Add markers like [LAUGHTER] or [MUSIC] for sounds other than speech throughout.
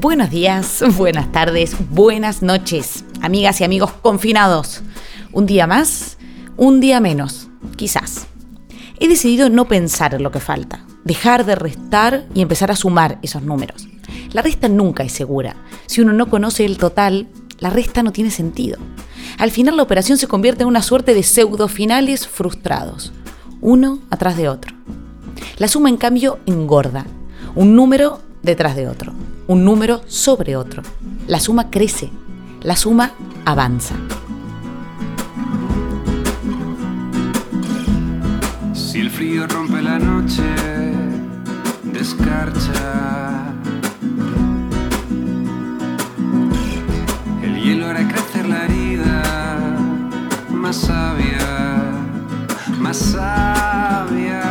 Buenos días, buenas tardes, buenas noches, amigas y amigos confinados. Un día más, un día menos, quizás. He decidido no pensar en lo que falta, dejar de restar y empezar a sumar esos números. La resta nunca es segura. Si uno no conoce el total, la resta no tiene sentido. Al final la operación se convierte en una suerte de pseudo finales frustrados, uno atrás de otro. La suma en cambio engorda, un número detrás de otro, un número sobre otro. La suma crece, la suma avanza. Si el frío rompe la noche, descarcha. El hielo hará crecer la herida, más sabia, más sabia.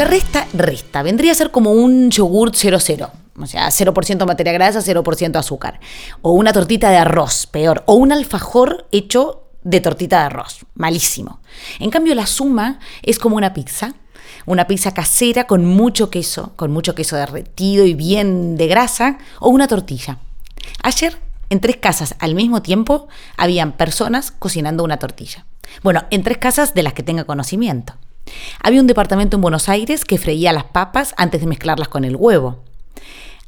La resta resta. Vendría a ser como un yogurt 00. O sea, 0% materia grasa, 0% azúcar. O una tortita de arroz, peor. O un alfajor hecho de tortita de arroz. Malísimo. En cambio, la suma es como una pizza. Una pizza casera con mucho queso, con mucho queso derretido y bien de grasa. O una tortilla. Ayer, en tres casas al mismo tiempo, habían personas cocinando una tortilla. Bueno, en tres casas de las que tenga conocimiento. Había un departamento en Buenos Aires que freía las papas antes de mezclarlas con el huevo.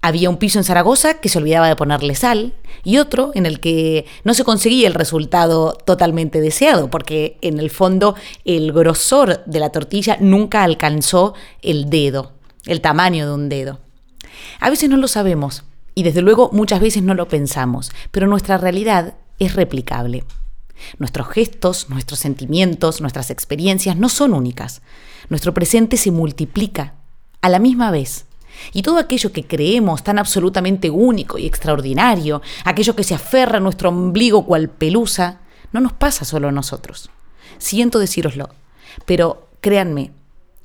Había un piso en Zaragoza que se olvidaba de ponerle sal y otro en el que no se conseguía el resultado totalmente deseado porque en el fondo el grosor de la tortilla nunca alcanzó el dedo, el tamaño de un dedo. A veces no lo sabemos y desde luego muchas veces no lo pensamos, pero nuestra realidad es replicable. Nuestros gestos, nuestros sentimientos, nuestras experiencias no son únicas. Nuestro presente se multiplica a la misma vez. Y todo aquello que creemos tan absolutamente único y extraordinario, aquello que se aferra a nuestro ombligo cual pelusa, no nos pasa solo a nosotros. Siento decíroslo, pero créanme,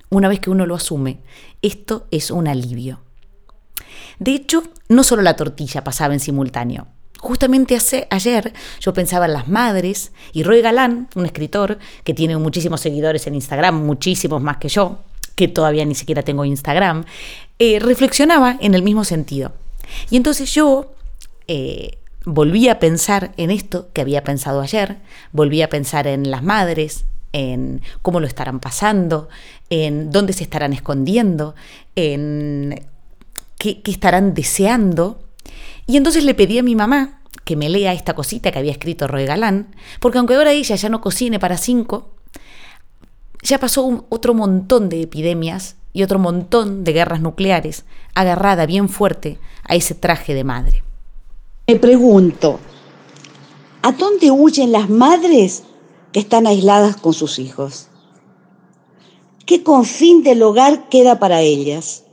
una vez que uno lo asume, esto es un alivio. De hecho, no solo la tortilla pasaba en simultáneo. Justamente hace, ayer yo pensaba en las madres y Roy Galán, un escritor que tiene muchísimos seguidores en Instagram, muchísimos más que yo, que todavía ni siquiera tengo Instagram, eh, reflexionaba en el mismo sentido. Y entonces yo eh, volví a pensar en esto que había pensado ayer, volví a pensar en las madres, en cómo lo estarán pasando, en dónde se estarán escondiendo, en qué, qué estarán deseando. Y entonces le pedí a mi mamá que me lea esta cosita que había escrito Roy Galán, porque aunque ahora ella ya no cocine para cinco, ya pasó otro montón de epidemias y otro montón de guerras nucleares, agarrada bien fuerte a ese traje de madre. Me pregunto, ¿a dónde huyen las madres que están aisladas con sus hijos? ¿Qué confín del hogar queda para ellas?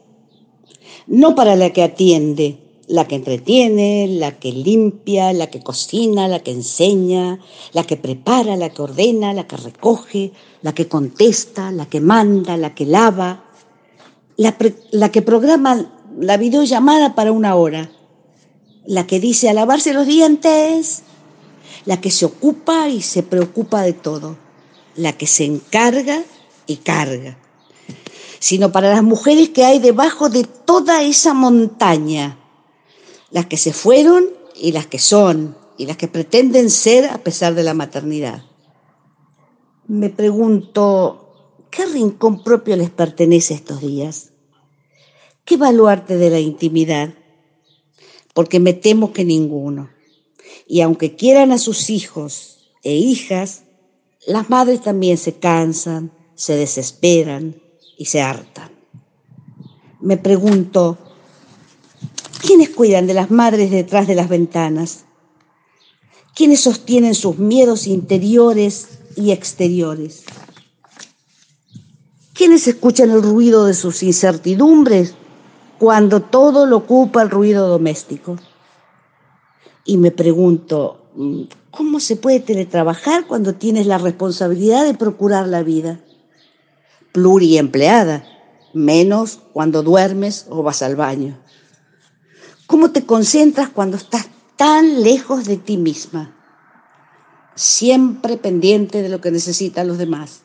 No para la que atiende, la que entretiene, la que limpia, la que cocina, la que enseña, la que prepara, la que ordena, la que recoge, la que contesta, la que manda, la que lava, la, que programa la videollamada para una hora, la que dice a lavarse los dientes, la que se ocupa y se preocupa de todo, la que se encarga y carga, sino para las mujeres que hay debajo de toda esa montaña las que se fueron y las que son, y las que pretenden ser a pesar de la maternidad. Me pregunto, ¿qué rincón propio les pertenece estos días? ¿Qué baluarte de la intimidad? Porque me temo que ninguno. Y aunque quieran a sus hijos e hijas, las madres también se cansan, se desesperan y se hartan. Me pregunto, ¿Quiénes cuidan de las madres detrás de las ventanas? ¿Quiénes sostienen sus miedos interiores y exteriores? ¿Quiénes escuchan el ruido de sus incertidumbres cuando todo lo ocupa el ruido doméstico? Y me pregunto, ¿cómo se puede teletrabajar cuando tienes la responsabilidad de procurar la vida? Pluriempleada, menos cuando duermes o vas al baño. ¿Cómo te concentras cuando estás tan lejos de ti misma? Siempre pendiente de lo que necesitan los demás.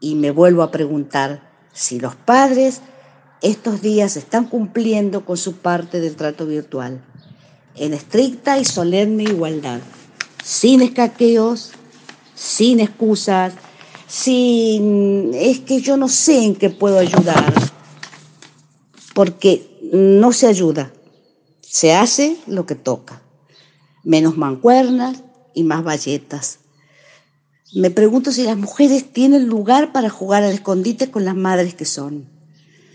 Y me vuelvo a preguntar si los padres estos días están cumpliendo con su parte del trato virtual, en estricta y solemne igualdad, sin escaqueos, sin excusas, sin es que yo no sé en qué puedo ayudar, porque no se ayuda, se hace lo que toca, menos mancuernas y más valletas. Me pregunto si las mujeres tienen lugar para jugar al escondite con las madres que son,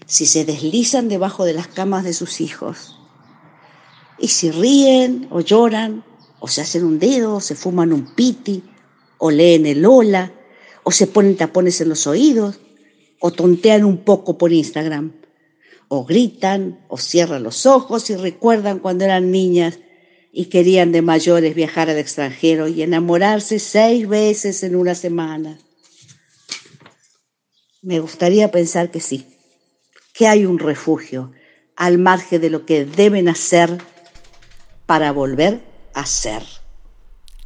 si se deslizan debajo de las camas de sus hijos, y si ríen o lloran, o se hacen un dedo, o se fuman un piti, o leen el hola, o se ponen tapones en los oídos, o tontean un poco por Instagram o gritan o cierran los ojos y recuerdan cuando eran niñas y querían de mayores viajar al extranjero y enamorarse seis veces en una semana. Me gustaría pensar que sí, que hay un refugio al margen de lo que deben hacer para volver a ser.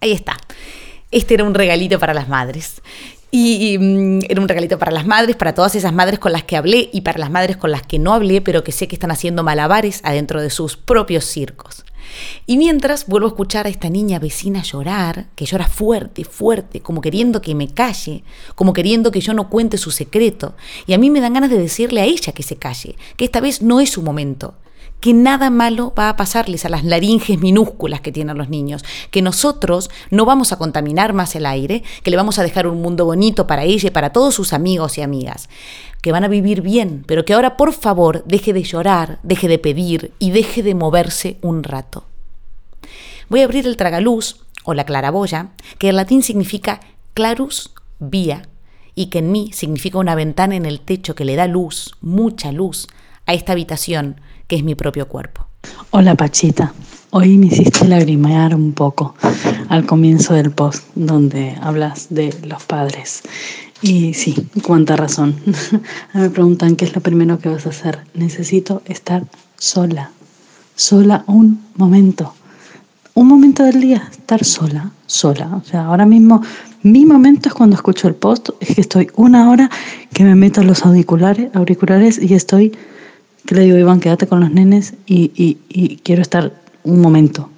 Ahí está. Este era un regalito para las madres. Y, mm, era un regalito para las madres, para todas esas madres con las que hablé y para las madres con las que no hablé, pero que sé que están haciendo malabares adentro de sus propios circos. Y mientras vuelvo a escuchar a esta niña vecina llorar, que llora fuerte, fuerte, como queriendo que me calle, como queriendo que yo no cuente su secreto. Y a mí me dan ganas de decirle a ella que se calle, que esta vez no es su momento, que nada malo va a pasarles a las laringes minúsculas que tienen los niños, que nosotros no vamos a contaminar más el aire, que le vamos a dejar un mundo bonito para ella y para todos sus amigos y amigas, que van a vivir bien, pero que ahora por favor deje de llorar, deje de pedir y deje de moverse un rato. Voy a abrir el tragaluz o la claraboya, que en latín significa clarus vía y que en mí significa una ventana en el techo que le da luz, mucha luz, a esta habitación es mi propio cuerpo. Hola Pachita, hoy me hiciste lagrimear un poco al comienzo del post donde hablas de los padres. Y sí, cuánta razón. [LAUGHS] me preguntan qué es lo primero que vas a hacer. Necesito estar sola, sola un momento. un momento del día, estar sola, sola. O sea, ahora mismo mi momento es cuando escucho el post, es que estoy una hora que me meto los auriculares, auriculares y estoy, que le digo, Iván, quédate con los nenes y, y, y quiero estar un momento.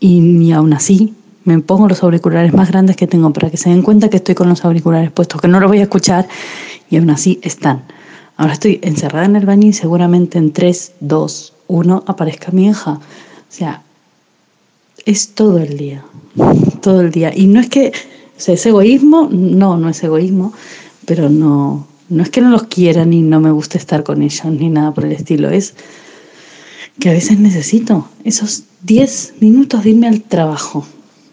Y ni aún así me pongo los auriculares más grandes que tengo para que se den cuenta que estoy con los auriculares puestos, que no los voy a escuchar y aún así están. Ahora estoy encerrada en el baño y seguramente en 3, 2, 1 aparezca mi hija. O sea, es todo el día, todo el día. Y no es que sea, ¿es egoísmo? No, no es egoísmo, pero no, no es que no los quiera ni no me guste estar con ellos ni nada por el estilo. Es que a veces necesito esos 10 minutos de irme al trabajo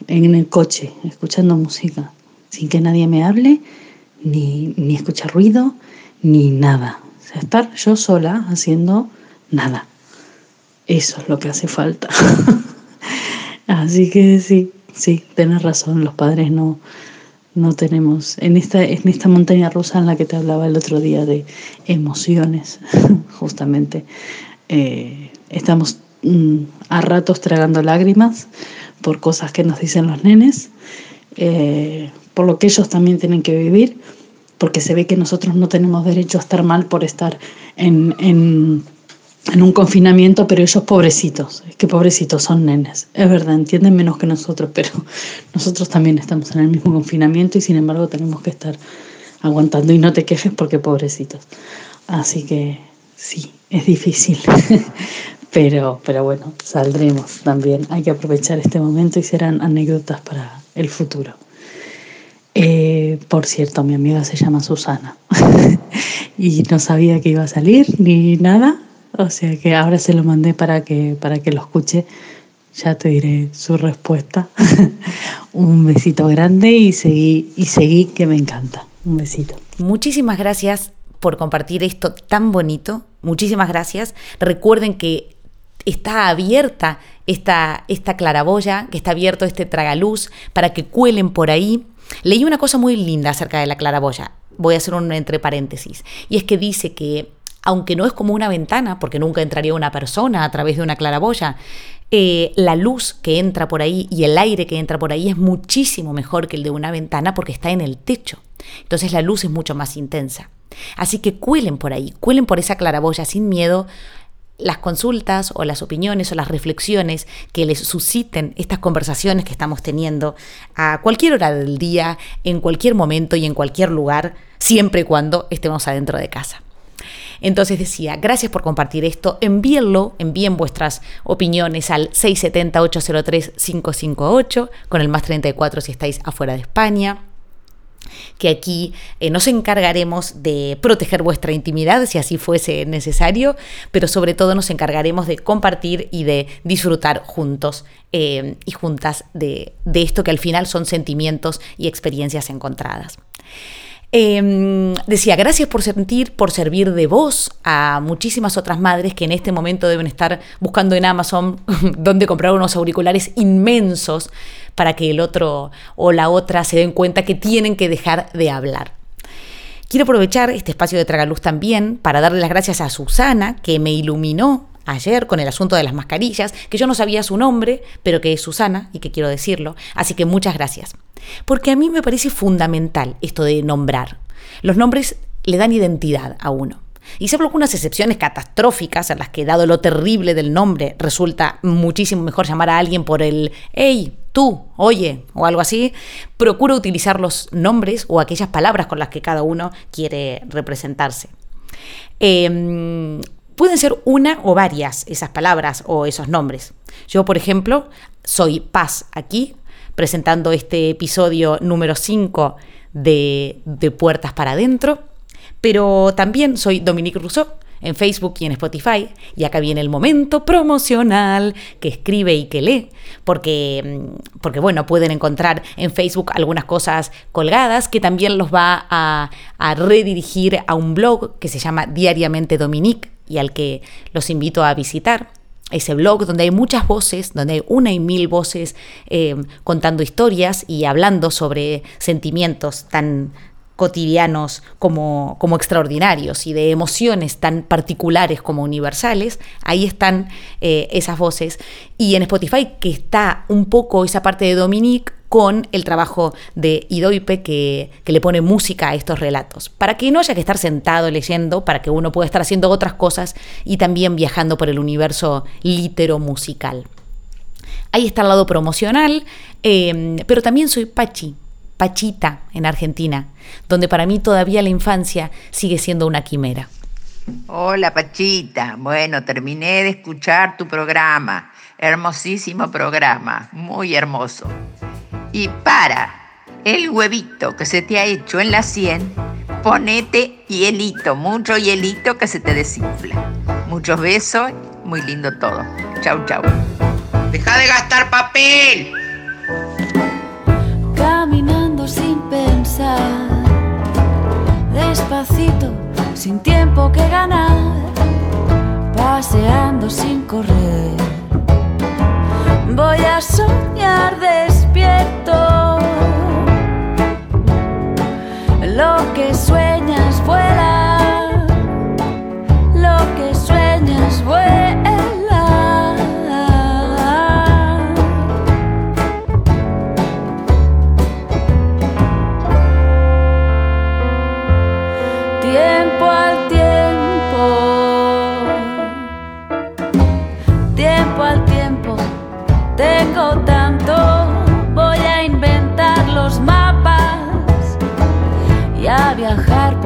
en el coche, escuchando música, sin que nadie me hable, ni, ni escuchar ruido, ni nada. O sea, estar yo sola haciendo nada. Eso es lo que hace falta. [LAUGHS] Así que sí, sí, tenés razón, los padres no, no tenemos, en esta, en esta montaña rusa en la que te hablaba el otro día de emociones, [LAUGHS] justamente, eh, estamos mm, a ratos tragando lágrimas por cosas que nos dicen los nenes, eh, por lo que ellos también tienen que vivir, porque se ve que nosotros no tenemos derecho a estar mal por estar en, en en un confinamiento, pero ellos pobrecitos, es que pobrecitos son nenes, es verdad, entienden menos que nosotros, pero [LAUGHS] nosotros también estamos en el mismo confinamiento y sin embargo tenemos que estar aguantando. Y no te quejes porque pobrecitos. Así que sí, es difícil, [LAUGHS] pero, pero bueno, saldremos también, hay que aprovechar este momento y serán anécdotas para el futuro. Eh, por cierto, mi amiga se llama Susana. [LAUGHS] Y no sabía que iba a salir ni nada, o sea que ahora se lo mandé para que, para que lo escuche. Ya te diré su respuesta. [LAUGHS] Un besito grande y seguí, y seguí que me encanta. Un besito. Muchísimas gracias por compartir esto tan bonito. Muchísimas gracias. Recuerden que está abierta esta, esta claraboya, que está abierto este tragaluz para que cuelen por ahí. Leí una cosa muy linda acerca de la claraboya. Voy a hacer un entre paréntesis. Y es que dice que aunque no es como una ventana, porque nunca entraría una persona a través de una claraboya, eh, la luz que entra por ahí y el aire que entra por ahí es muchísimo mejor que el de una ventana porque está en el techo. Entonces la luz es mucho más intensa. Así que cuelen por ahí, cuelen por esa claraboya sin miedo las consultas o las opiniones o las reflexiones que les susciten estas conversaciones que estamos teniendo a cualquier hora del día, en cualquier momento y en cualquier lugar, siempre y cuando estemos adentro de casa. Entonces decía, gracias por compartir esto, envíenlo, envíen vuestras opiniones al 670-803-558 con el más 34 si estáis afuera de España que aquí eh, nos encargaremos de proteger vuestra intimidad si así fuese necesario, pero sobre todo nos encargaremos de compartir y de disfrutar juntos eh, y juntas de, de esto que al final son sentimientos y experiencias encontradas. Em, decía, gracias por sentir, por servir de voz a muchísimas otras madres que en este momento deben estar buscando en Amazon [LAUGHS] dónde comprar unos auriculares inmensos para que el otro o la otra se den cuenta que tienen que dejar de hablar. Quiero aprovechar este espacio de Tragaluz también para darle las gracias a Susana, que me iluminó ayer con el asunto de las mascarillas, que yo no sabía su nombre, pero que es Susana y que quiero decirlo. Así que muchas gracias. Porque a mí me parece fundamental esto de nombrar. Los nombres le dan identidad a uno. Y salvo algunas excepciones catastróficas en las que, dado lo terrible del nombre, resulta muchísimo mejor llamar a alguien por el hey, tú, oye, o algo así, procuro utilizar los nombres o aquellas palabras con las que cada uno quiere representarse. Eh, Pueden ser una o varias esas palabras o esos nombres. Yo, por ejemplo, soy Paz aquí, presentando este episodio número 5 de, Puertas para Adentro, pero también soy Dominique Rousseau en Facebook y en Spotify. Y acá viene el momento promocional que escribe y que lee, porque, mm, porque bueno, pueden encontrar en Facebook algunas cosas colgadas que también los va a, a redirigir a un blog que se llama Diariamente Dominique y al que los invito a visitar. Ese blog donde hay muchas voces, donde hay una y mil voces eh, contando historias y hablando sobre sentimientos tan, cotidianos como, como extraordinarios y de emociones tan particulares como universales, ahí están eh, esas voces. Y en Spotify que está un poco esa parte de Dominique con el trabajo de Idoipe que, que, le pone música a estos relatos, para que no haya que estar sentado leyendo, para que uno pueda estar haciendo otras cosas y también viajando por el universo litero musical. Ahí está el lado promocional, eh, pero también soy Pachi, Pachita en Argentina, donde para mí todavía la infancia sigue siendo una quimera. Hola Pachita, bueno, terminé de escuchar tu programa, hermosísimo programa, muy hermoso. Y para el huevito que se te ha hecho en la sien, ponete hielito, mucho hielito que se te desinfla. Muchos besos, muy lindo todo. Chau, chau. Deja de gastar papel. Caminando sin pensar, despacito, sin tiempo que ganar, paseando sin correr. Voy a soñar despierto.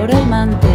Por el mantel.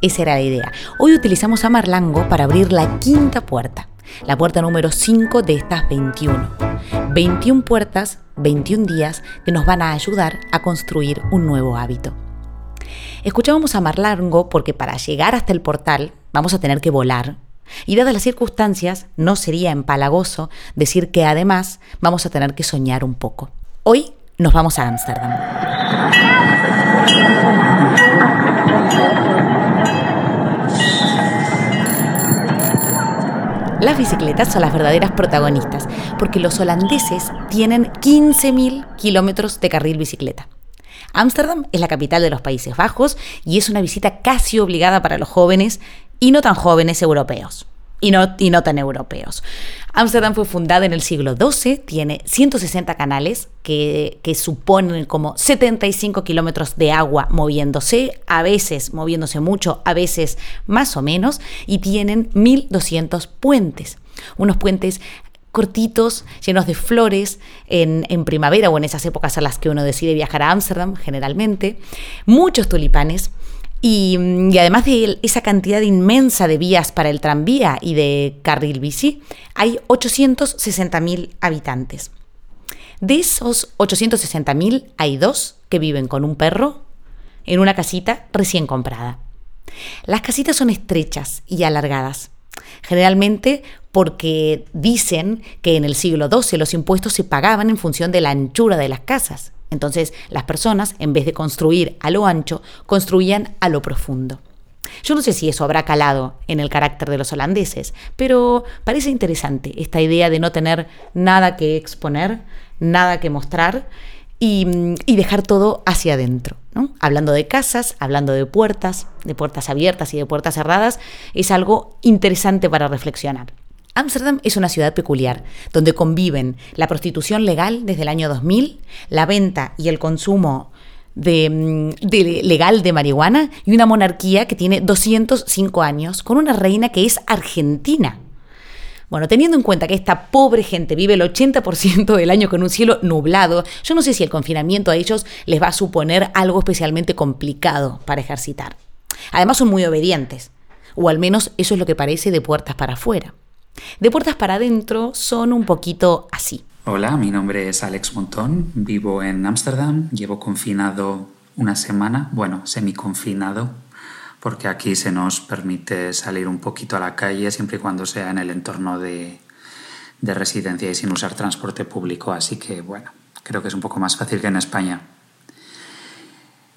Esa era la idea. Hoy utilizamos a Marlango para abrir la quinta puerta, la puerta número 5 de estas 21. 21 puertas, 21 días que nos van a ayudar a construir un nuevo hábito. Escuchábamos a Marlango porque para llegar hasta el portal vamos a tener que volar. Y dadas las circunstancias, no sería empalagoso decir que además vamos a tener que soñar un poco. Hoy nos vamos a Ámsterdam. Las bicicletas son las verdaderas protagonistas, porque los holandeses tienen 15.000 kilómetros de carril bicicleta. Ámsterdam es la capital de los Países Bajos y es una visita casi obligada para los jóvenes y no tan jóvenes europeos. Y no, y no tan europeos. Ámsterdam fue fundada en el siglo XII, tiene 160 canales que, que suponen como 75 kilómetros de agua moviéndose, a veces moviéndose mucho, a veces más o menos, y tienen 1.200 puentes. Unos puentes cortitos, llenos de flores en, en, primavera o en esas épocas a las que uno decide viajar a Ámsterdam generalmente, muchos tulipanes, y, y, además de esa cantidad inmensa de vías para el tranvía y de carril bici, hay 860.000 habitantes. De esos 860.000 hay dos que viven con un perro en una casita recién comprada. Las casitas son estrechas y alargadas, generalmente porque dicen que en el siglo XII los impuestos se pagaban en función de la anchura de las casas entonces las personas, en vez de construir a lo ancho, construían a lo profundo. Yo no sé si eso habrá calado en el carácter de los holandeses, pero parece interesante esta idea de no tener nada que exponer, nada que mostrar y, dejar todo hacia adentro. Hablando de casas, hablando de puertas, de puertas abiertas y de puertas cerradas, es algo interesante para reflexionar. Ámsterdam es una ciudad peculiar, donde conviven la prostitución legal desde el año 2000, la venta y el consumo mm, de, legal de marihuana y una monarquía que tiene 205 años, con una reina que es argentina. Bueno, teniendo en cuenta que esta pobre gente vive el 80% del año con un cielo nublado, yo no sé si el confinamiento a ellos les va a suponer algo especialmente complicado para ejercitar. Además son muy obedientes, o al menos eso es lo que parece de puertas para afuera. De puertas para adentro son un poquito así. Hola, mi nombre es Alex Montón, vivo en Ámsterdam, llevo confinado una semana, bueno, semi-confinado, porque aquí se nos permite salir un poquito a la calle siempre y cuando sea en el entorno de, de residencia y sin usar transporte público, así que bueno, creo que es un poco más fácil que en España.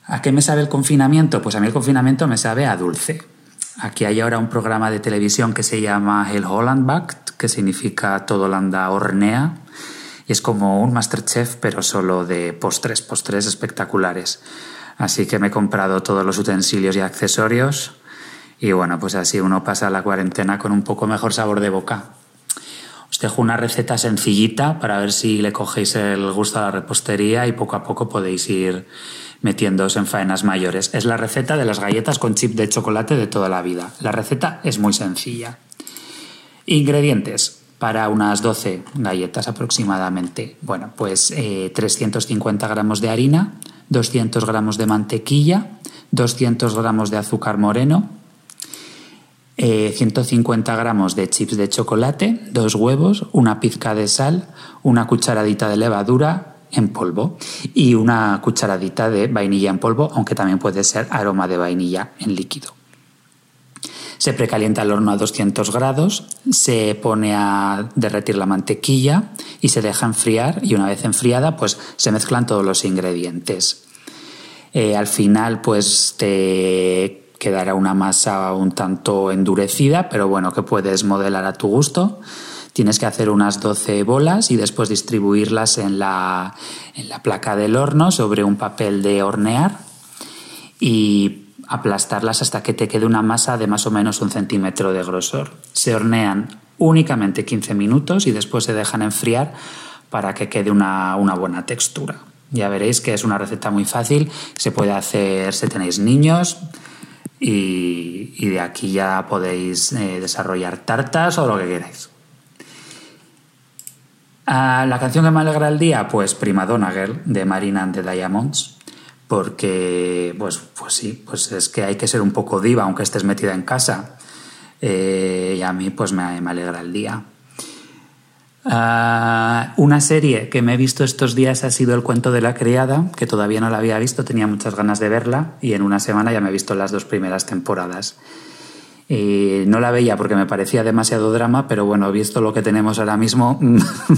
¿A qué me sabe el confinamiento? Pues a mí el confinamiento me sabe a dulce. Aquí hay ahora un programa de televisión que se llama El Holland que significa Todo Holanda hornea. Y es como un Masterchef, pero solo de postres, postres espectaculares. Así que me he comprado todos los utensilios y accesorios. Y bueno, pues así uno pasa la cuarentena con un poco mejor sabor de boca. Os dejo una receta sencillita para ver si le cogéis el gusto a la repostería y poco a poco podéis ir metiéndose en faenas mayores. Es la receta de las galletas con chip de chocolate de toda la vida. La receta es muy sencilla. Ingredientes para unas 12 galletas aproximadamente. Bueno, pues 350 eh, gramos de harina, 200 gramos de mantequilla, 200 gramos de azúcar moreno, 150 eh, gramos de chips de chocolate, dos huevos, una pizca de sal, una cucharadita de levadura, en polvo y una cucharadita de vainilla en polvo, aunque también puede ser aroma de vainilla en líquido. Se precalienta el horno a 200 grados, se pone a derretir la mantequilla y se deja enfriar y una vez enfriada pues se mezclan todos los ingredientes. Eh, al final pues te quedará una masa un tanto endurecida, pero bueno, que puedes modelar a tu gusto. Tienes que hacer unas 12 bolas y después distribuirlas en la, en la placa del horno sobre un papel de hornear y aplastarlas hasta que te quede una masa de más o menos un centímetro de grosor. Se hornean únicamente 15 minutos y después se dejan enfriar para que quede una, una buena textura. Ya veréis que es una receta muy fácil, se puede hacer si tenéis niños y, de aquí ya podéis eh, desarrollar tartas o lo que queráis. Ah, la canción que me alegra el día, pues Primadonna Girl de Marina and the Diamonds, porque, pues, pues sí, pues es que hay que ser un poco diva aunque estés metida en casa. Eh, y a mí, pues me, alegra el día. Ah, una serie que me he visto estos días ha sido El cuento de la criada, que todavía no la había visto, tenía muchas ganas de verla y en una semana ya me he visto las dos primeras temporadas. No la veía porque me parecía demasiado drama, pero bueno, visto lo que tenemos ahora mismo,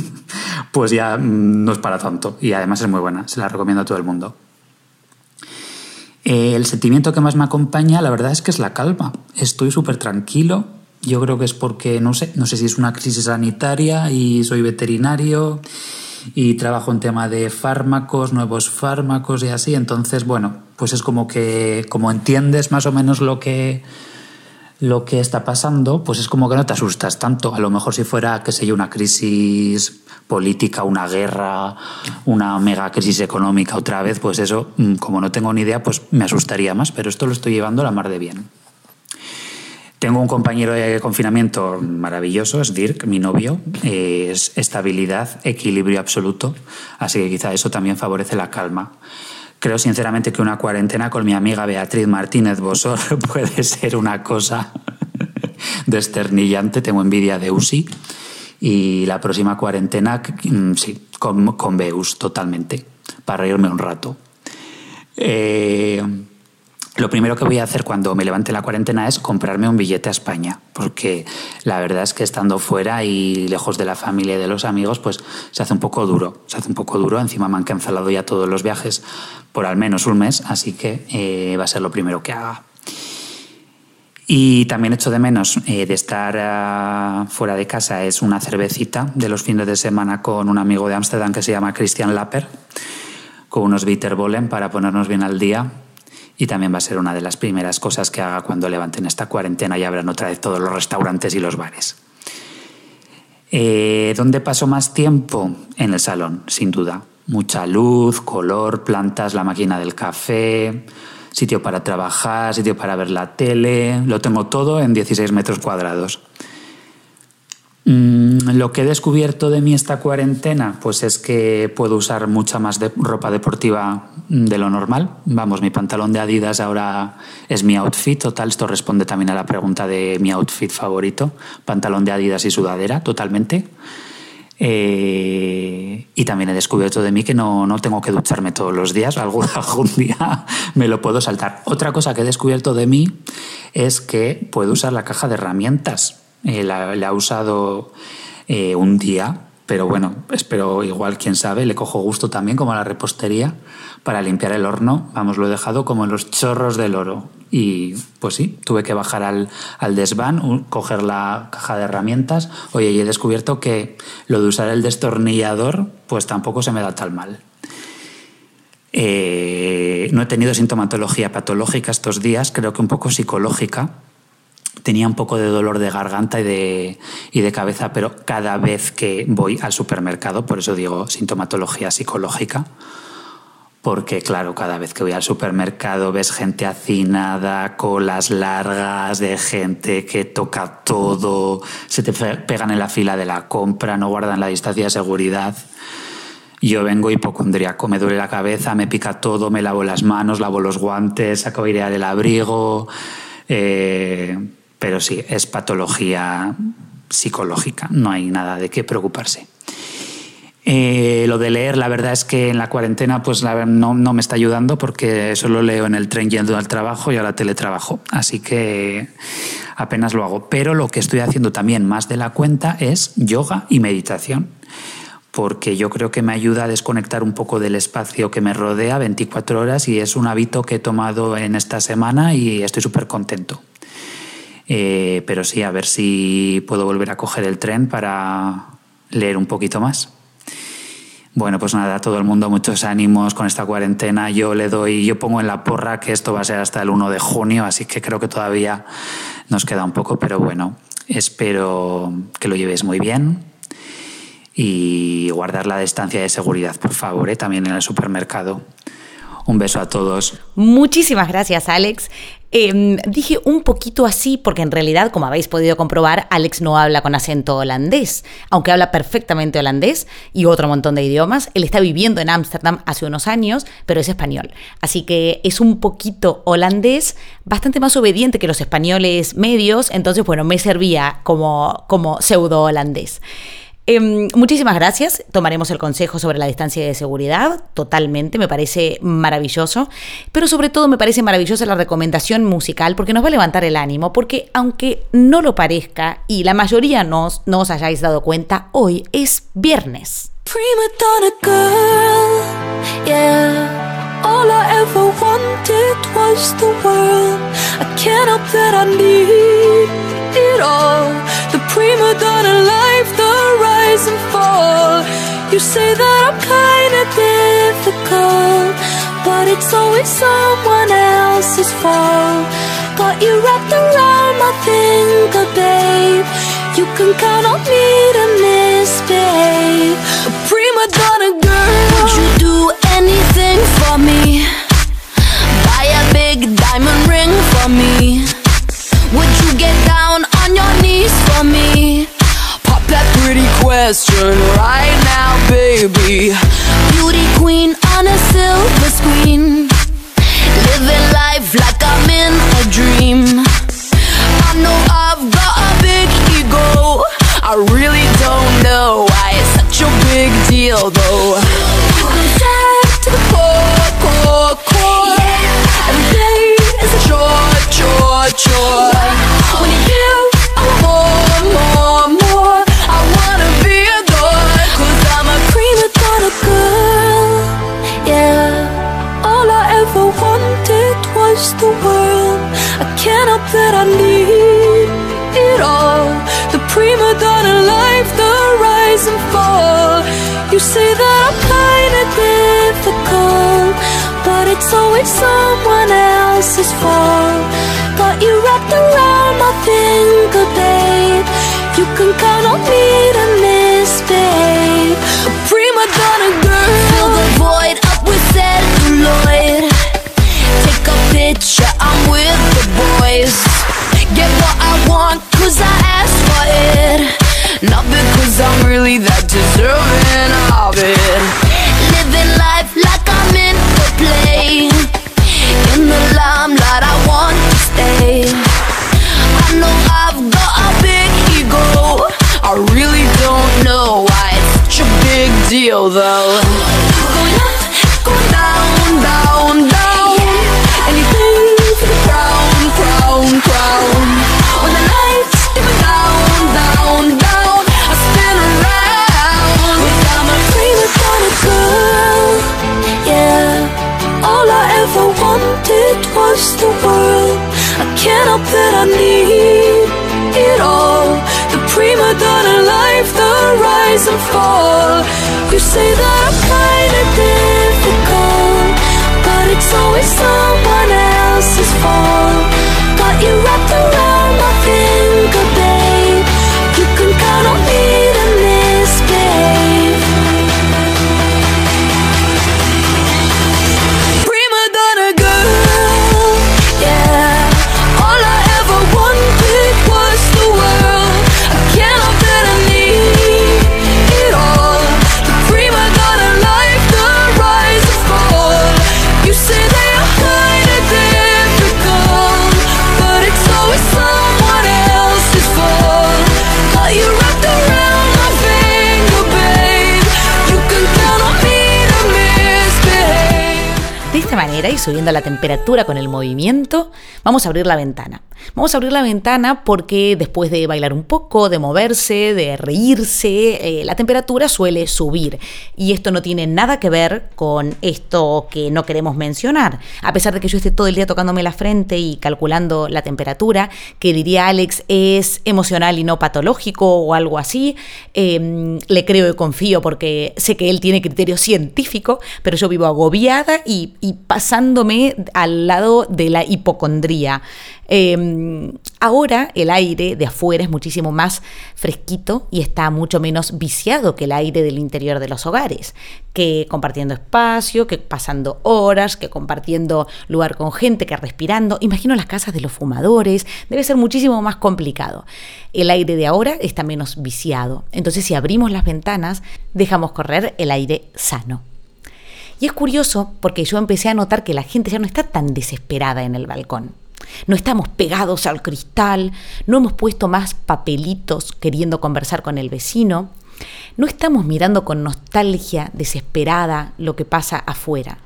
[LAUGHS] pues ya mm, no es para tanto. Y además es muy buena, se la recomiendo a todo el mundo. Eh, el sentimiento que más me acompaña, la verdad es que es la calma. Estoy súper tranquilo. Yo creo que es porque, no sé, no sé si es una crisis sanitaria y soy veterinario y trabajo en tema de fármacos, nuevos fármacos y así. Entonces, bueno, pues es como que, como entiendes más o menos lo que, lo que está pasando, pues es como que no te asustas tanto. A lo mejor si fuera, qué sé yo, una crisis política, una guerra, una mega crisis económica otra vez, pues eso, mm, como no tengo ni idea, pues me asustaría más, pero esto lo estoy llevando a la mar de bien. Tengo un compañero de confinamiento maravilloso, es Dirk, mi novio. Es estabilidad, equilibrio absoluto, así que quizá eso también favorece la calma. Creo sinceramente que una cuarentena con mi amiga Beatriz Martínez Bosor [LAUGHS] puede ser una cosa [LAUGHS] desternillante. Tengo envidia de Usi. Y la próxima cuarentena, mm, sí, con, con Beus totalmente, para reírme un rato. Eh, lo primero que voy a hacer cuando me levante la cuarentena es comprarme un billete a España, porque la verdad es que estando fuera y lejos de la familia y de los amigos, pues se hace un poco duro, se hace un poco duro. Encima me han cancelado ya todos los viajes por al menos un mes, así que eh, va a ser lo primero que haga. Y también echo de menos eh, de estar ah, fuera de casa es una cervecita de los fines de semana con un amigo de Ámsterdam que se llama Christian Lapper, con unos Bitterbollen para ponernos bien al día y también va a ser una de las primeras cosas que haga cuando levanten esta cuarentena y abran otra vez todos los restaurantes y los bares. Eh, ¿Dónde paso más tiempo? En el salón, sin duda. Mucha luz, color, plantas, la máquina del café, sitio para trabajar, sitio para ver la tele. Lo tengo todo en 16 metros cuadrados. Mm, lo que he descubierto de mí esta cuarentena, pues es que puedo usar mucha más ropa deportiva de lo normal. Vamos, mi pantalón de Adidas ahora es mi outfit total. Esto responde también a la pregunta de mi outfit favorito. Pantalón de Adidas y sudadera, totalmente. Eh, y también he descubierto de mí que no, no tengo que ducharme todos los días, [LAUGHS] algún, día me lo puedo saltar. Otra cosa que he descubierto de mí es que puedo usar la caja de herramientas. Eh, la, he usado eh, un día, pero bueno, espero igual, quién sabe, le cojo gusto también como a la repostería para limpiar el horno. Vamos, lo he dejado como en los chorros del oro. Y pues sí, tuve que bajar al, al desván, coger la caja de herramientas. Oye, y he descubierto que lo de usar el destornillador, pues tampoco se me da tal mal. Eh, no he tenido sintomatología patológica estos días, creo que un poco psicológica, tenía un poco de dolor de garganta y de, y de cabeza, pero cada vez que voy al supermercado, por eso digo sintomatología psicológica, porque claro, cada vez que voy al supermercado ves gente hacinada, colas largas de gente que toca todo, se te pegan en la fila de la compra, no guardan la distancia de seguridad. Yo vengo hipocondríaco, me duele la cabeza, me pica todo, me lavo las manos, lavo los guantes, saco ideal el abrigo. Eh, pero sí, es patología psicológica, no hay nada de qué preocuparse. Eh, lo de leer, la verdad es que en la cuarentena pues no, no, me está ayudando porque solo leo en el tren yendo al trabajo y ahora teletrabajo, así que apenas lo hago. Pero lo que estoy haciendo también más de la cuenta es yoga y meditación porque yo creo que me ayuda a desconectar un poco del espacio que me rodea 24 horas y es un hábito que he tomado en esta semana y estoy súper contento. Eh, pero sí, a ver si puedo volver a coger el tren para leer un poquito más. Bueno, pues nada, todo el mundo muchos ánimos con esta cuarentena. Yo le doy, yo pongo en la porra que esto va a ser hasta el 1 de junio, así que creo que todavía nos queda un poco, pero bueno, espero que lo llevéis muy bien y guardar la distancia de seguridad, por favor, ¿eh? también en el supermercado. Un beso a todos. Muchísimas gracias, Alex. Eh, dije un poquito así porque en realidad, como habéis podido comprobar, Alex no habla con acento holandés, aunque habla perfectamente holandés y otro montón de idiomas. Él está viviendo en Ámsterdam hace unos años, pero es español. Así que es un poquito holandés, bastante más obediente que los españoles medios, entonces, bueno, me servía como, como pseudo holandés. Eh, muchísimas gracias. Tomaremos el consejo sobre la distancia de seguridad, totalmente, me parece maravilloso. Pero sobre todo me parece maravillosa la recomendación musical porque nos va a levantar el ánimo, porque aunque no lo parezca y la mayoría no, no os hayáis dado cuenta, hoy es viernes. Prima donna girl, yeah. All I ever wanted was the world. I can't help that I need it all. The prima donna life, the rise and fall. You say that I'm kinda difficult, but it's always someone else's fault. Got you wrapped around my finger, babe. You can count on me to misbehave. A prima donna girl. Would you do anything for me? Buy a big diamond ring for me. Would you get down on your knees for me? That pretty question right now, baby. Beauty queen on a silver screen. Living life like I'm in a dream. I know I've got a big ego. I really don't know why it's such a big deal, though. Say that I'm kinda difficult, but it's always someone else's fault. Got you wrapped around my finger, babe. You can count on me to misbehave. A prima donna girl. Fill the void up with celluloid. Take a picture, I'm with the boys. Get what I want, cause I asked for it. Not because I'm really that deserving it. Living life like I'm in the play. In the limelight, I want to stay. I know I've got a big ego. I really don't know why it's such a big deal, though. Going up, going down, down, down. Anything for the crown, crown, crown. The world. I can't help that I need it all. The prima donna life, the rise and fall. You say that I'm kinda difficult, but it's always someone subiendo la temperatura con el movimiento, vamos a abrir la ventana. Vamos a abrir la ventana porque después de bailar un poco, de moverse, de reírse, eh, la temperatura suele subir. Y esto no tiene nada que ver con esto que no queremos mencionar. A pesar de que yo esté todo el día tocándome la frente y calculando la temperatura, que diría Alex es emocional y no patológico o algo así, eh, le creo y confío porque sé que él tiene criterio científico, pero yo vivo agobiada y, y pasándome al lado de la hipocondría. Eh, ahora el aire de afuera es muchísimo más fresquito y está mucho menos viciado que el aire del interior de los hogares, que compartiendo espacio, que pasando horas, que compartiendo lugar con gente, que respirando. Imagino las casas de los fumadores, debe ser muchísimo más complicado. El aire de ahora está menos viciado, entonces si abrimos las ventanas dejamos correr el aire sano. Y es curioso porque yo empecé a notar que la gente ya no está tan desesperada en el balcón. No estamos pegados al cristal, no hemos puesto más papelitos queriendo conversar con el vecino, no estamos mirando con nostalgia desesperada lo que pasa afuera.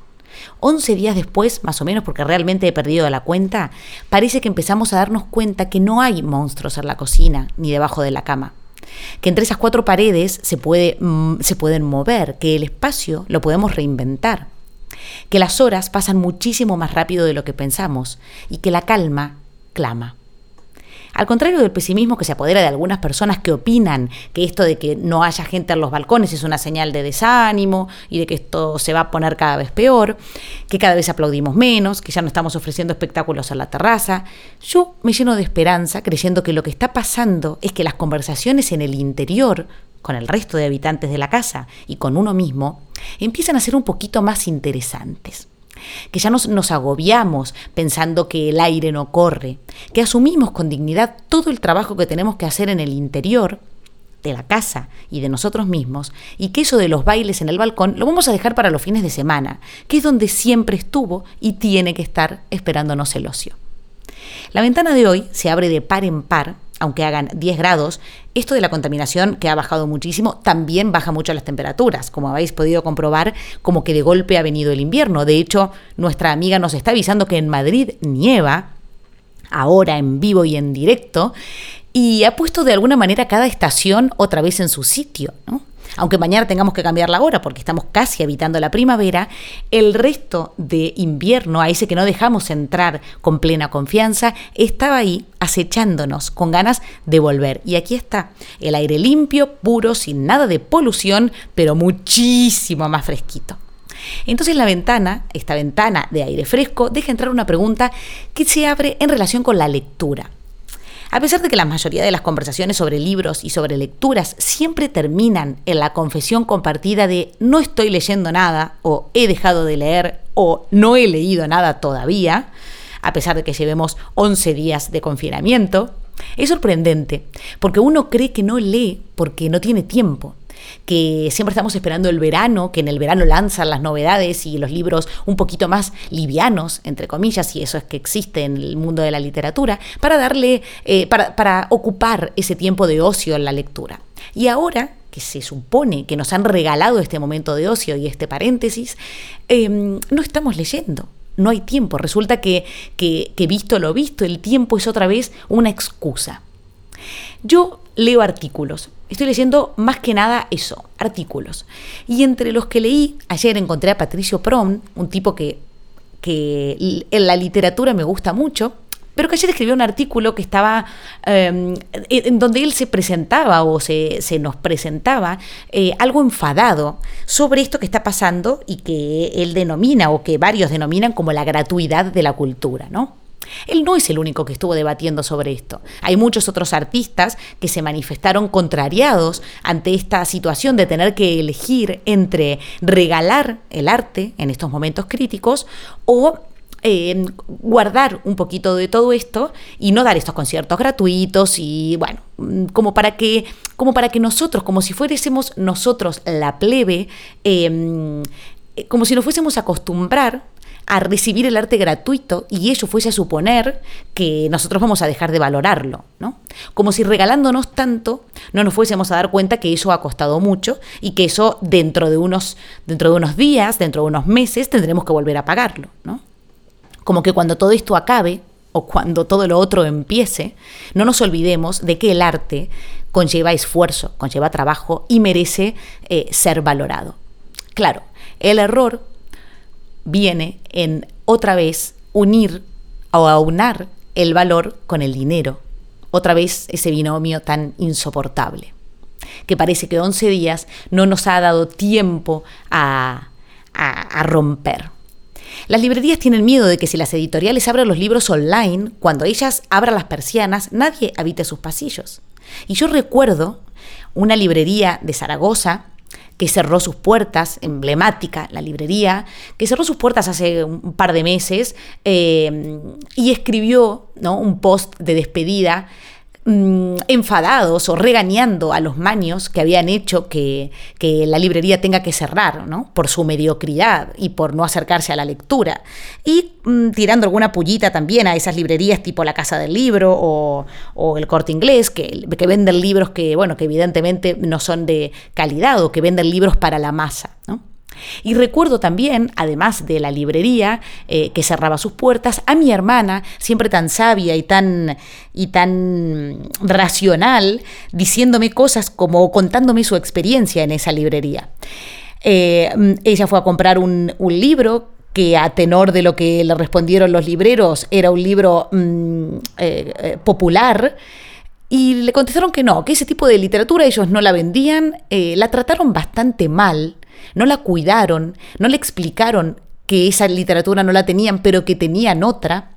11 días después, más o menos porque realmente he perdido la cuenta, parece que empezamos a darnos cuenta que no hay monstruos en la cocina ni debajo de la cama. Que entre esas cuatro paredes se, mm, se pueden mover, que el espacio lo podemos reinventar que las horas pasan muchísimo más rápido de lo que pensamos y que la calma clama. Al contrario del pesimismo que se apodera de algunas personas que opinan que esto de que no haya gente en los balcones es una señal de desánimo y de que esto se va a poner cada vez peor, que cada vez aplaudimos menos, que ya no estamos ofreciendo espectáculos en la terraza, yo me lleno de esperanza creyendo que lo que está pasando es que las conversaciones en el interior con el resto de habitantes de la casa y con uno mismo, empiezan a ser un poquito más interesantes que ya nos, agobiamos pensando que el aire no corre, que asumimos con dignidad todo el trabajo que tenemos que hacer en el interior de la casa y de nosotros mismos, y que eso de los bailes en el balcón lo vamos a dejar para los fines de semana, que es donde siempre estuvo y tiene que estar esperándonos el ocio. La ventana de hoy se abre de par en par aunque hagan 10 grados, esto de la contaminación que ha bajado muchísimo también baja mucho las temperaturas, como habéis podido comprobar, como que de golpe ha venido el invierno. De hecho, nuestra amiga nos está avisando que en Madrid nieva, ahora en vivo y en directo, y ha puesto de alguna manera cada estación otra vez en su sitio, ¿no? Aunque mañana tengamos que cambiar la hora porque estamos casi habitando la primavera, el resto de invierno, a ese que no dejamos entrar con plena confianza, estaba ahí acechándonos con ganas de volver. Y aquí está, el aire limpio, puro, sin nada de polución, pero muchísimo más fresquito. Entonces la ventana, esta ventana de aire fresco, deja entrar una pregunta que se abre en relación con la lectura. A pesar de que la mayoría de las conversaciones sobre libros y sobre lecturas siempre terminan en la confesión compartida de no estoy leyendo nada o he dejado de leer o no he leído nada todavía, a pesar de que llevemos 11 días de confinamiento, es sorprendente, porque uno cree que no lee porque no tiene tiempo, que siempre estamos esperando el verano, que en el verano lanzan las novedades y los libros un poquito más livianos, entre comillas, y eso es que existe en el mundo de la literatura, para darle, eh, para, ocupar ese tiempo de ocio en la lectura. Y ahora que se supone que nos han regalado este momento de ocio y este paréntesis, em, no estamos leyendo. No hay tiempo. Resulta que, que, que visto lo visto, el tiempo es otra vez una excusa. Yo leo artículos. Estoy leyendo más que nada eso, artículos. Y entre los que leí, ayer encontré a Patricio Prom, un tipo que, que en la literatura me gusta mucho, pero que ayer escribió un artículo que estaba, em, en donde él se presentaba o se, nos presentaba eh, algo enfadado sobre esto que está pasando y que él denomina o que varios denominan como la gratuidad de la cultura, ¿no? Él no es el único que estuvo debatiendo sobre esto. Hay muchos otros artistas que se manifestaron contrariados ante esta situación de tener que elegir entre regalar el arte en estos momentos críticos o eh, guardar un poquito de todo esto y no dar estos conciertos gratuitos y bueno, como para que, como para que nosotros, como si fuésemos nosotros la plebe, em, como si nos fuésemos a acostumbrar a recibir el arte gratuito y ello fuese a suponer que nosotros vamos a dejar de valorarlo, ¿no? Como si regalándonos tanto no nos fuésemos a dar cuenta que eso ha costado mucho y que eso dentro de unos, dentro de unos días, dentro de unos meses, tendremos que volver a pagarlo, ¿no? Como que cuando todo esto acabe o cuando todo lo otro empiece, no nos olvidemos de que el arte conlleva esfuerzo, conlleva trabajo y merece eh, ser valorado. Claro, el error viene en otra vez unir o aunar el valor con el dinero. Otra vez ese binomio tan insoportable, que parece que 11 días no nos ha dado tiempo a, a, romper. Las librerías tienen miedo de que si las editoriales abran los libros online, cuando ellas abran las persianas, nadie habite sus pasillos. Y yo recuerdo una librería de Zaragoza que cerró sus puertas, emblemática, la librería, que cerró sus puertas hace un par de meses eh, y escribió ¿no? un post de despedida Mm, enfadados o regañando a los maños que habían hecho que, la librería tenga que cerrar, ¿no? Por su mediocridad y por no acercarse a la lectura. Y mm, tirando alguna pullita también a esas librerías tipo la Casa del Libro o, el Corte Inglés, que, que, venden libros que, bueno, que evidentemente no son de calidad o que venden libros para la masa, ¿no? Y recuerdo también, además de la librería eh, que cerraba sus puertas, a mi hermana, siempre tan sabia y tan, y tan racional, diciéndome cosas como contándome su experiencia en esa librería. Eh, ella fue a comprar un, libro que a tenor de lo que le respondieron los libreros era un libro mm, eh, popular. Y le contestaron que no, que ese tipo de literatura ellos no la vendían, la trataron bastante mal, no la cuidaron, no le explicaron que esa literatura no la tenían, pero que tenían otra.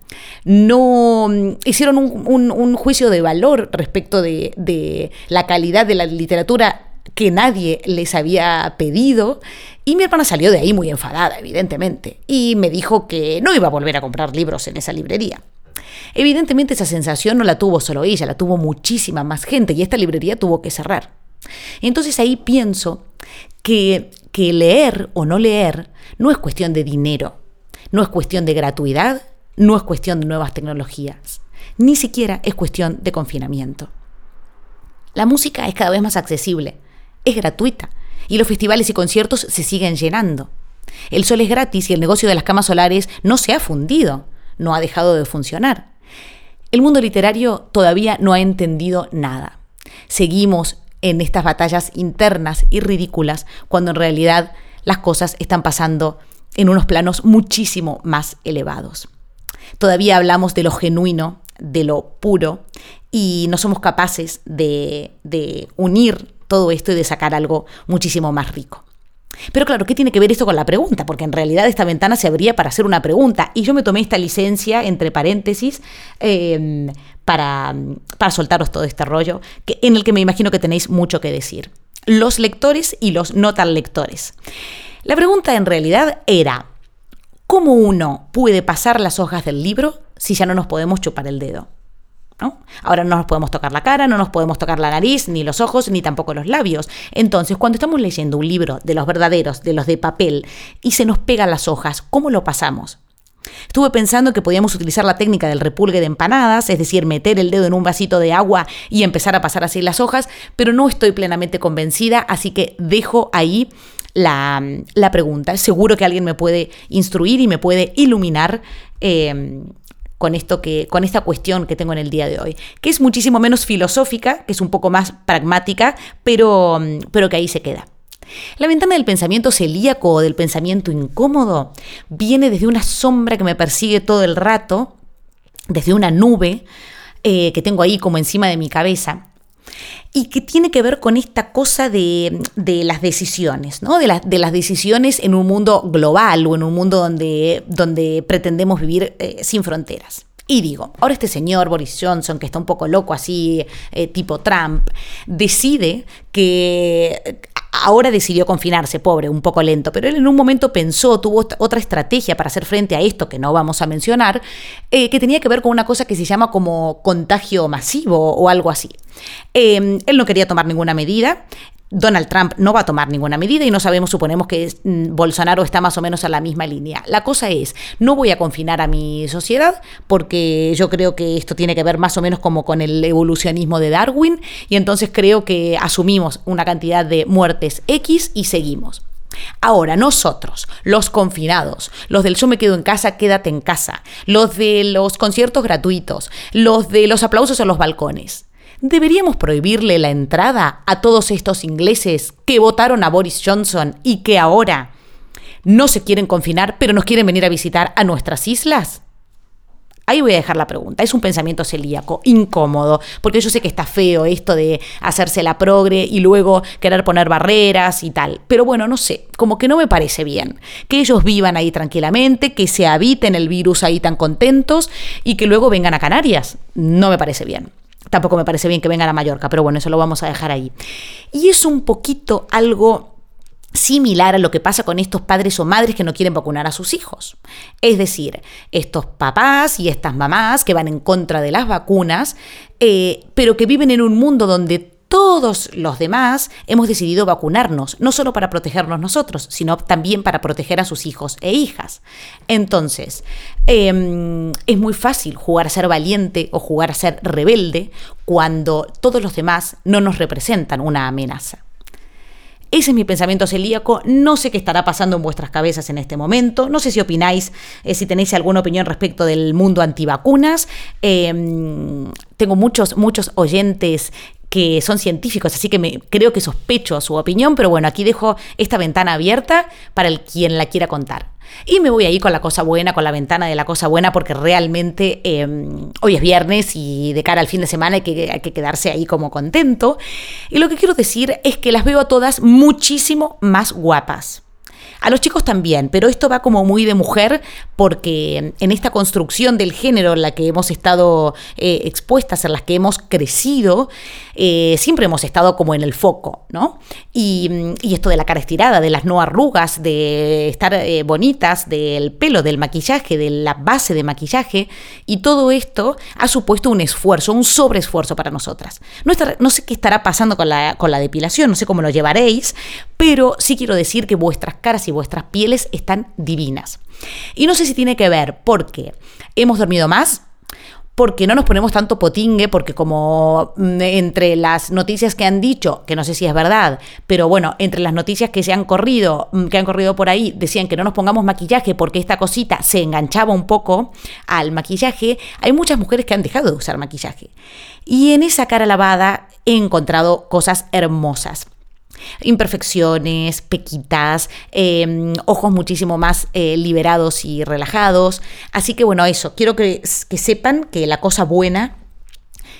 No mm, hicieron un, juicio de valor respecto de, de la calidad de la literatura que nadie les había pedido. Y mi hermana salió de ahí muy enfadada, evidentemente, y me dijo que no iba a volver a comprar libros en esa librería. Evidentemente esa sensación no la tuvo solo ella, la tuvo muchísima más gente y esta librería tuvo que cerrar. Entonces ahí pienso que, leer o no leer no es cuestión de dinero, no es cuestión de gratuidad, no es cuestión de nuevas tecnologías, ni siquiera es cuestión de confinamiento. La música es cada vez más accesible, es gratuita y los festivales y conciertos se siguen llenando. El sol es gratis y el negocio de las camas solares no se ha fundido, no ha dejado de funcionar. El mundo literario todavía no ha entendido nada. Seguimos en estas batallas internas y ridículas cuando en realidad las cosas están pasando en unos planos muchísimo más elevados. Todavía hablamos de lo genuino, de lo puro, y no somos capaces de, de unir todo esto y de sacar algo muchísimo más rico. Pero claro, ¿qué tiene que ver esto con la pregunta? Porque en realidad esta ventana se abría para hacer una pregunta y yo me tomé esta licencia, entre paréntesis, eh, para, para soltaros todo este rollo, que, en el que me imagino que tenéis mucho que decir. Los lectores y los no tan lectores. La pregunta en realidad era, ¿cómo uno puede pasar las hojas del libro si ya no nos podemos chupar el dedo? Ahora no nos podemos tocar la cara, no nos podemos tocar la nariz, ni los ojos, ni tampoco los labios. Entonces, cuando estamos leyendo un libro de los verdaderos, de los de papel, y se nos pegan las hojas, ¿cómo lo pasamos? Estuve pensando que podíamos utilizar la técnica del repulgue de empanadas, es decir, meter el dedo en un vasito de agua y empezar a pasar así las hojas, pero no estoy plenamente convencida, así que dejo ahí la, la pregunta. Seguro que alguien me puede instruir y me puede iluminar. eh, con esto que con esta cuestión que tengo en el día de hoy, que es muchísimo menos filosófica, que es un poco más pragmática, pero, pero que ahí se queda. La ventana del pensamiento celíaco o del pensamiento incómodo viene desde una sombra que me persigue todo el rato, desde una nube eh, que tengo ahí como encima de mi cabeza, y que tiene que ver con esta cosa de, las decisiones, ¿no? De las decisiones en un mundo global o en un mundo donde, donde pretendemos vivir eh, sin fronteras. Y digo, ahora este señor Boris Johnson, que está un poco loco así, eh, tipo Trump, decide que eh, ahora decidió confinarse, pobre, un poco lento, pero él en un momento pensó, tuvo ot- otra estrategia para hacer frente a esto que no vamos a mencionar, eh, que tenía que ver con una cosa que se llama como contagio masivo o algo así. Eh, él no quería tomar ninguna medida. Donald Trump no va a tomar ninguna medida y no sabemos, suponemos que mm, Bolsonaro está más o menos a la misma línea. La cosa es, no voy a confinar a mi sociedad porque yo creo que esto tiene que ver más o menos como con el evolucionismo de Darwin y entonces creo que asumimos una cantidad de muertes X y seguimos. Ahora, nosotros, los confinados, los del yo me quedo en casa, quédate en casa, los de los conciertos gratuitos, los de los aplausos a los balcones. ¿Deberíamos prohibirle la entrada a todos estos ingleses que votaron a Boris Johnson y que ahora no se quieren confinar, pero nos quieren venir a visitar a nuestras islas? Ahí voy a dejar la pregunta. Es un pensamiento celíaco, incómodo, porque yo sé que está feo esto de hacerse la progre y luego querer poner barreras y tal. Pero bueno, no sé, como que no me parece bien. Que ellos vivan ahí tranquilamente, que se habiten el virus ahí tan contentos y que luego vengan a Canarias. No me parece bien. Tampoco me parece bien que vengan a Mallorca, pero bueno, eso lo vamos a dejar ahí. Y es un poquito algo similar a lo que pasa con estos padres o madres que no quieren vacunar a sus hijos. Es decir, estos papás y estas mamás que van en contra de las vacunas, eh, pero que viven en un mundo donde todos los demás hemos decidido vacunarnos, no solo para protegernos nosotros, sino también para proteger a sus hijos e hijas. Entonces, eh, es muy fácil jugar a ser valiente o jugar a ser rebelde cuando todos los demás no nos representan una amenaza. Ese es mi pensamiento celíaco. No sé qué estará pasando en vuestras cabezas en este momento. No sé si opináis, eh, si tenéis alguna opinión respecto del mundo antivacunas. Eh, tengo muchos, muchos oyentes que son científicos, así que me, creo que sospecho su opinión, pero bueno, aquí dejo esta ventana abierta para el quien la quiera contar. Y me voy ahí con la cosa buena, con la ventana de la cosa buena, porque realmente eh, hoy es viernes y de cara al fin de semana hay que, hay que quedarse ahí como contento. Y lo que quiero decir es que las veo a todas muchísimo más guapas. A los chicos también, pero esto va como muy de mujer porque en esta construcción del género en la que hemos estado eh, expuestas, en las que hemos crecido, eh, siempre hemos estado como en el foco, ¿no? Y, y, esto de la cara estirada, de las no arrugas, de estar eh, bonitas, del pelo, del maquillaje, de la base de maquillaje, y todo esto ha supuesto un esfuerzo, un sobreesfuerzo para nosotras. No sé qué estará pasando con la, con la depilación, no sé cómo lo llevaréis, pero sí quiero decir que vuestras caras y vuestras pieles están divinas. Y no sé si tiene que ver porque hemos dormido más, porque no nos ponemos tanto potingue, porque como mm, entre las noticias que han dicho, que no sé si es verdad, pero bueno, entre las noticias que se han corrido, mm, que han corrido por ahí, decían que no nos pongamos maquillaje porque esta cosita se enganchaba un poco al maquillaje, hay muchas mujeres que han dejado de usar maquillaje. Y en esa cara lavada he encontrado cosas hermosas imperfecciones, pequitas, eh, ojos muchísimo más eh, liberados y relajados. Así que bueno, eso, quiero que, que sepan que la cosa buena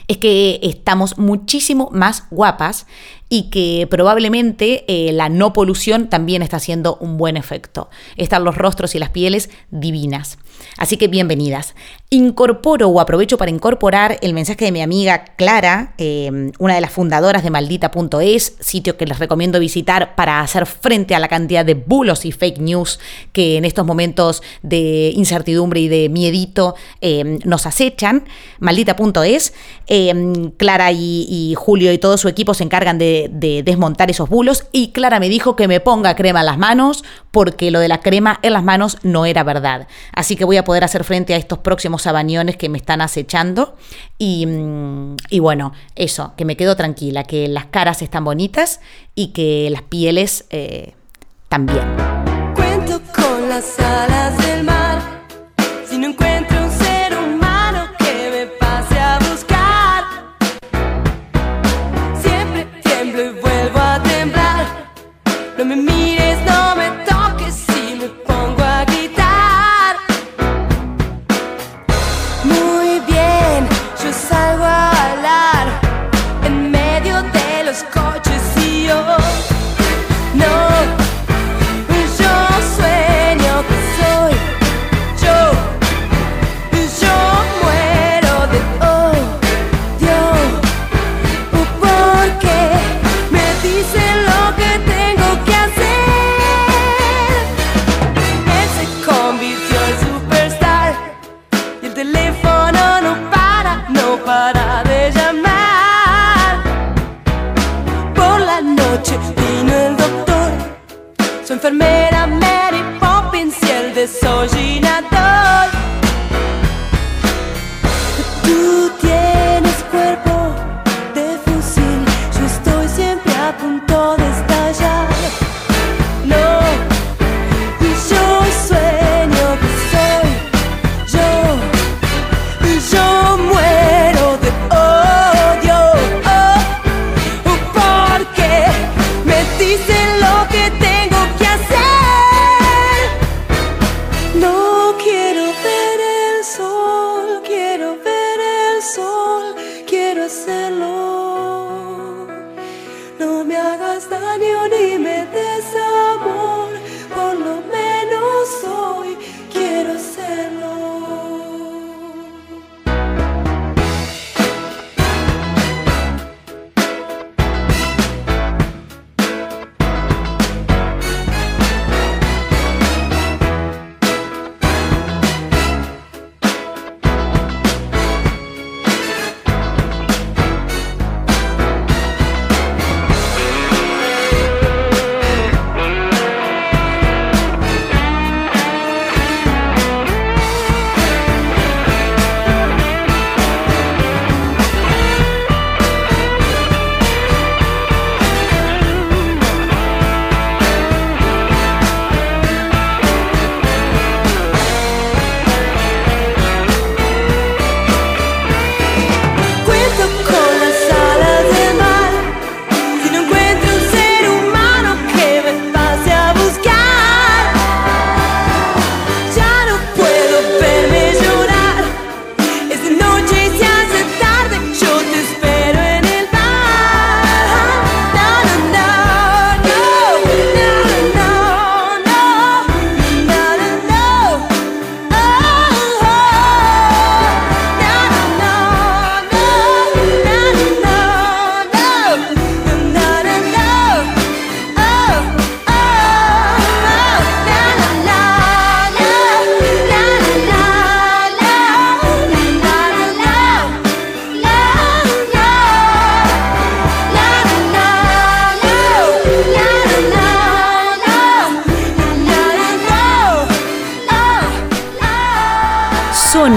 es que estamos muchísimo más guapas y que probablemente eh, la no polución también está haciendo un buen efecto. Están los rostros y las pieles divinas. Así que bienvenidas. Incorporo o aprovecho para incorporar el mensaje de mi amiga Clara, eh, una de las fundadoras de maldita.es, sitio que les recomiendo visitar para hacer frente a la cantidad de bulos y fake news que en estos momentos de incertidumbre y de miedito eh, nos acechan. Maldita.es. Clara y, y Julio y todo su equipo se encargan de de, desmontar esos bulos y Clara me dijo que me ponga crema en las manos porque lo de la crema en las manos no era verdad. Así que voy a poder hacer frente a estos próximos sabañones que me están acechando y, mm, y bueno, eso, que me quedo tranquila, que las caras están bonitas y que las pieles eh, también. Cuento con las alas del mar,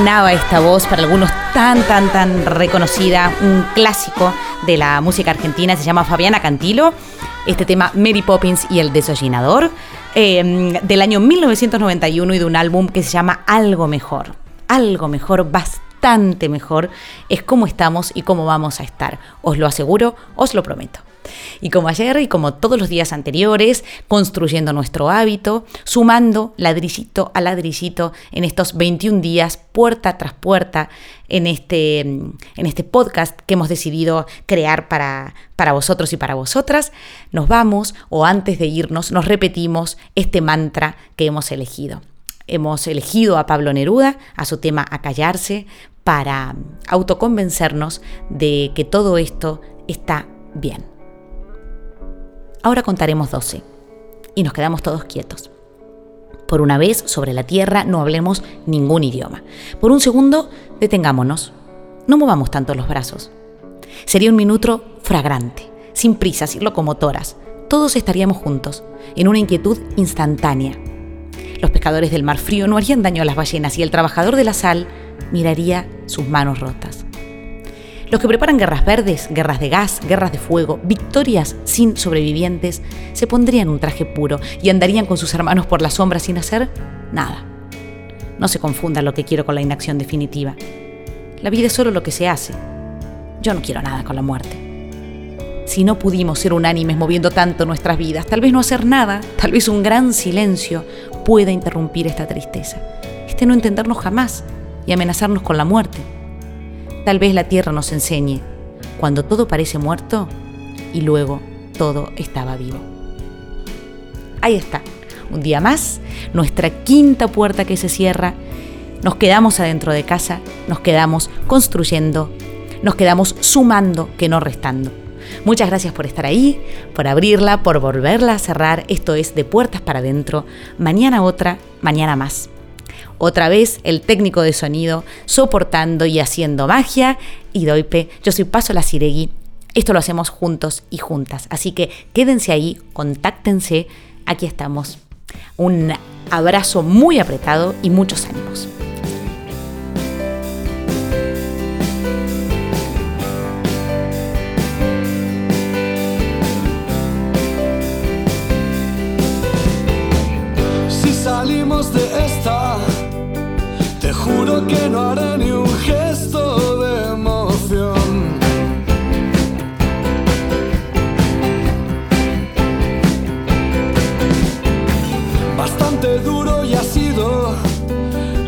sonaba esta voz para algunos tan, tan, tan reconocida? Un clásico de la música argentina, se llama Fabiana Cantilo. Este tema Mary Poppins y el desollinador, eh, del año 1991 y de un álbum que se llama Algo Mejor. Algo mejor, bastante mejor, es cómo estamos y cómo vamos a estar. Os lo aseguro, os lo prometo. Y como ayer y como todos los días anteriores, construyendo nuestro hábito, sumando ladrillito a ladrillito en estos 21 días, puerta tras puerta, en este, en este podcast que hemos decidido crear para, para vosotros y para vosotras, nos vamos o antes de irnos nos repetimos este mantra que hemos elegido. Hemos elegido a Pablo Neruda, a su tema A callarse, para autoconvencernos de que todo esto está bien. Ahora contaremos 12 y nos quedamos todos quietos. Por una vez, sobre la tierra, no hablemos ningún idioma. Por un segundo, detengámonos. No movamos tanto los brazos. Sería un minuto fragrante, sin prisas y locomotoras. Todos estaríamos juntos, en una inquietud instantánea. Los pescadores del mar frío no harían daño a las ballenas y el trabajador de la sal miraría sus manos rotas. Los que preparan guerras verdes, guerras de gas, guerras de fuego, victorias sin sobrevivientes, se pondrían un traje puro y andarían con sus hermanos por las sombras sin hacer nada. No se confunda lo que quiero con la inacción definitiva. La vida es solo lo que se hace. Yo no quiero nada con la muerte. Si no pudimos ser unánimes moviendo tanto nuestras vidas, tal vez no hacer nada, tal vez un gran silencio pueda interrumpir esta tristeza, este no entendernos jamás y amenazarnos con la muerte. Tal vez la tierra nos enseñe cuando todo parece muerto y luego todo estaba vivo. Ahí está, un día más, nuestra quinta puerta que se cierra. Nos quedamos adentro de casa, nos quedamos construyendo, nos quedamos sumando que no restando. Muchas gracias por estar ahí, por abrirla, por volverla a cerrar. Esto es de puertas para adentro. Mañana otra, mañana más. Otra vez el técnico de sonido soportando y haciendo magia. Y Doipe, yo soy Paso La Ciregui. Esto lo hacemos juntos y juntas. Así que quédense ahí, contáctense. Aquí estamos. Un abrazo muy apretado y muchos ánimos. Si salimos de esta, juro que no haré ni un gesto de emoción. Bastante duro y ha sido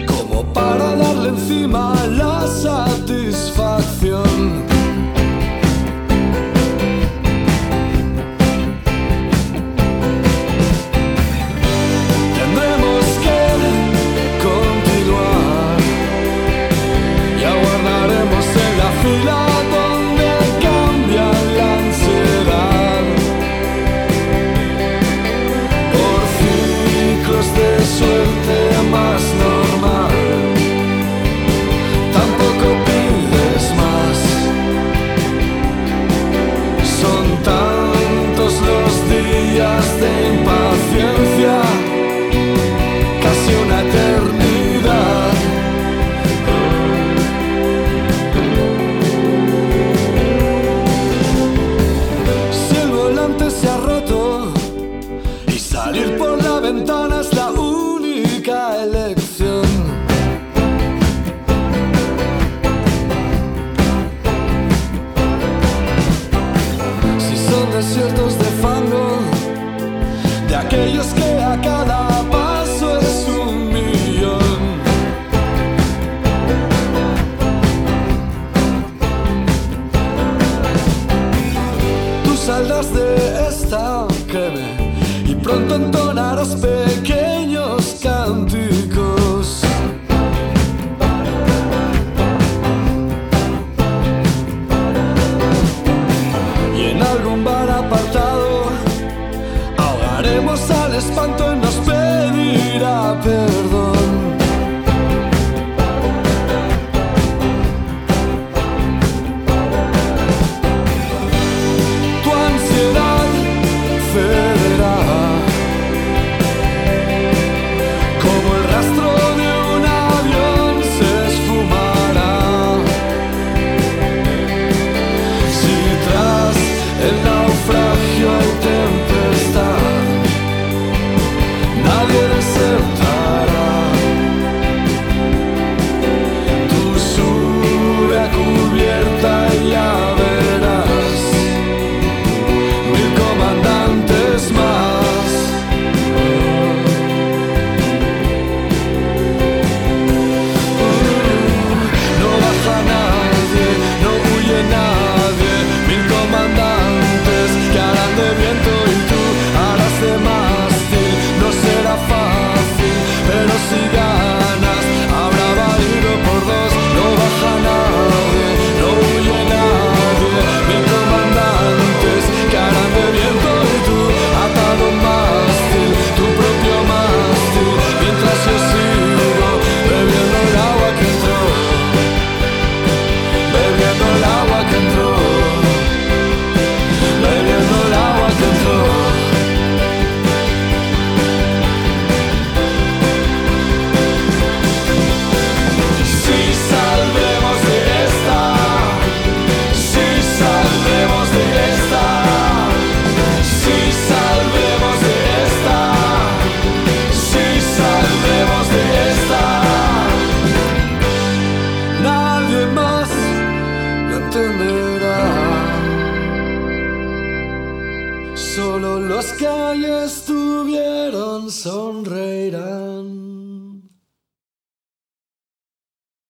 como para darle encima la satisfacción.